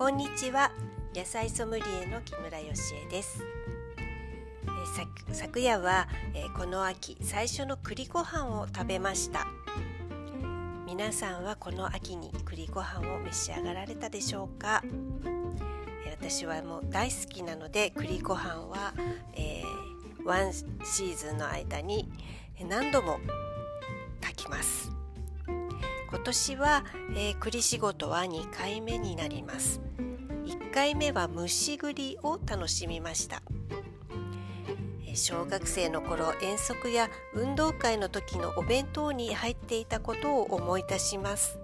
こんにちは。野菜ソムリエの木村よしえです、え昨夜は、えこの秋最初の栗ご飯を食べました。皆さんはこの秋に栗ご飯を召し上がられたでしょうか、私はもう大好きなので栗ご飯は、えー、ワンシーズンの間に何度も炊きます。年は、えー、栗仕事は2回目になります。1回目は蒸し栗を楽しみました。小学生の頃遠足や運動会の時のお弁当に入っていたことを思い出します、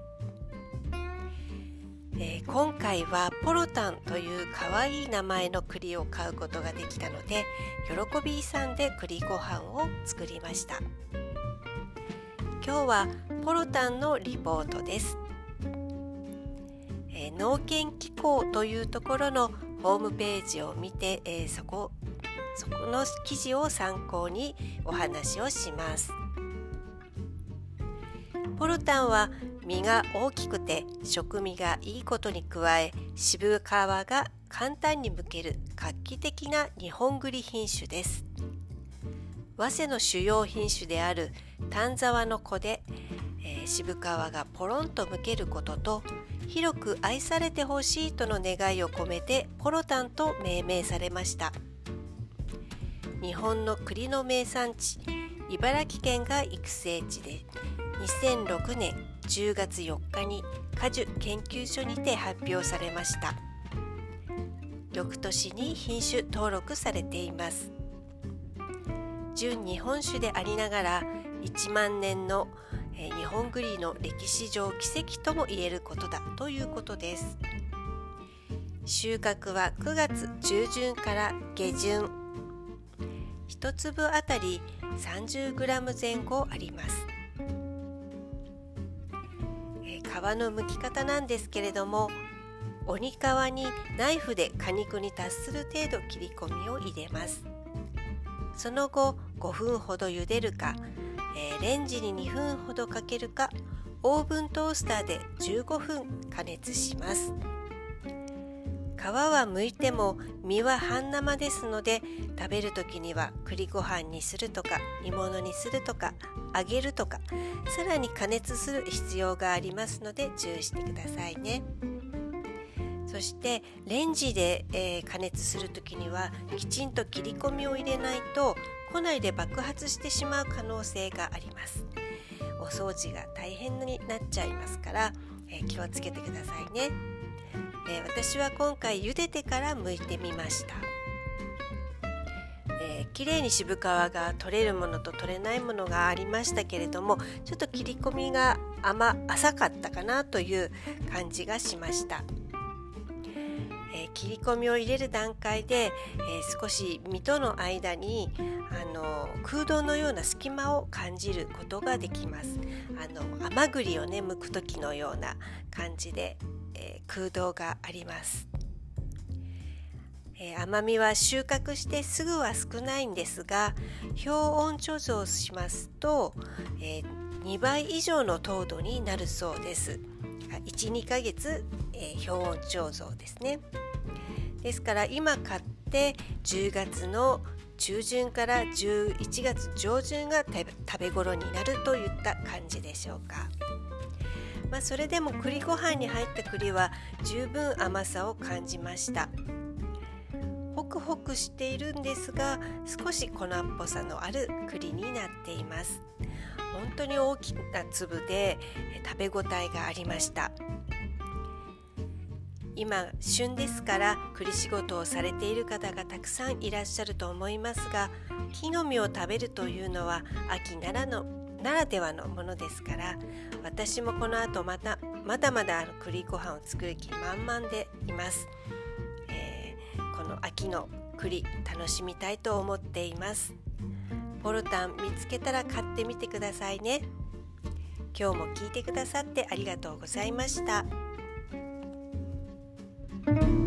えー、今回はポロタンというかわい名前の栗を買うことができたので喜びさんで栗ご飯を作りました。今日はポロタンのリポートです、えー、農研機構というところのホームページを見て、えー、そこそこの記事を参考にお話をします。ポロタンは実が大きくて食味がいいことに加え渋皮が簡単に剥ける画期的な日本栗品種です。早生の主要品種である丹沢の子で、えー、渋皮がポロンとむけることと広く愛されてほしいとの願いを込めてポロタンと命名されました。日本の栗の名産地茨城県が育成地で2006年10月4日に果樹研究所にて発表されました。翌年に品種登録されています。純日本酒でありながら1万年の日本栗の歴史上奇跡とも言えることだということです。収穫は9月中旬から下旬。1粒あたり 30g 前後あります。皮の剥き方なんですけれども鬼皮にナイフで果肉に達する程度切り込みを入れます。その後5分ほど茹でるか、えー、レンジに2分ほどかけるかオーブントースターで15分加熱します皮は剥いても身は半生ですので食べる時には栗ご飯にするとか煮物にするとか揚げるとかさらに加熱する必要がありますので注意してくださいね。そしてレンジで、えー、加熱する時にはきちんと切り込みを入れないと庫内で爆発してしまう可能性があります。お掃除が大変になっちゃいますから、えー、気をつけてくださいね、えー、私は今回茹でてから剥いてみました。えー、綺麗に渋皮が取れるものと取れないものがありましたけれどもちょっと切り込みが甘浅かったかなという感じがしました。えー、切り込みを入れる段階で、えー、少し身との間にあの空洞のような隙間を感じることができます。あの甘栗をね剥く時のような感じで、えー、空洞があります。え、甘みは収穫してすぐは少ないんですが氷温貯蔵しますと、えー、2倍以上の糖度になるそうです。12ヶ月、えー、氷温貯蔵ですね。ですから今買って10月の中旬から11月上旬が食べ頃になるといった感じでしょうか。まあ、それでも栗ご飯に入った栗は十分甘さを感じました。ホクホクしているんですが少し粉っぽさのある栗になっています。本当に大きな粒で食べ応えがありました。今旬ですから栗仕事をされている方がたくさんいらっしゃると思いますが木の実を食べるというのは秋ならのならではのものですから私もこの後またまだまだあの栗ご飯を作る気満々でいます、えー、この秋の栗楽しみたいと思っています。ボルタン見つけたら買ってみてくださいね今日も聞いてくださってありがとうございました。thank you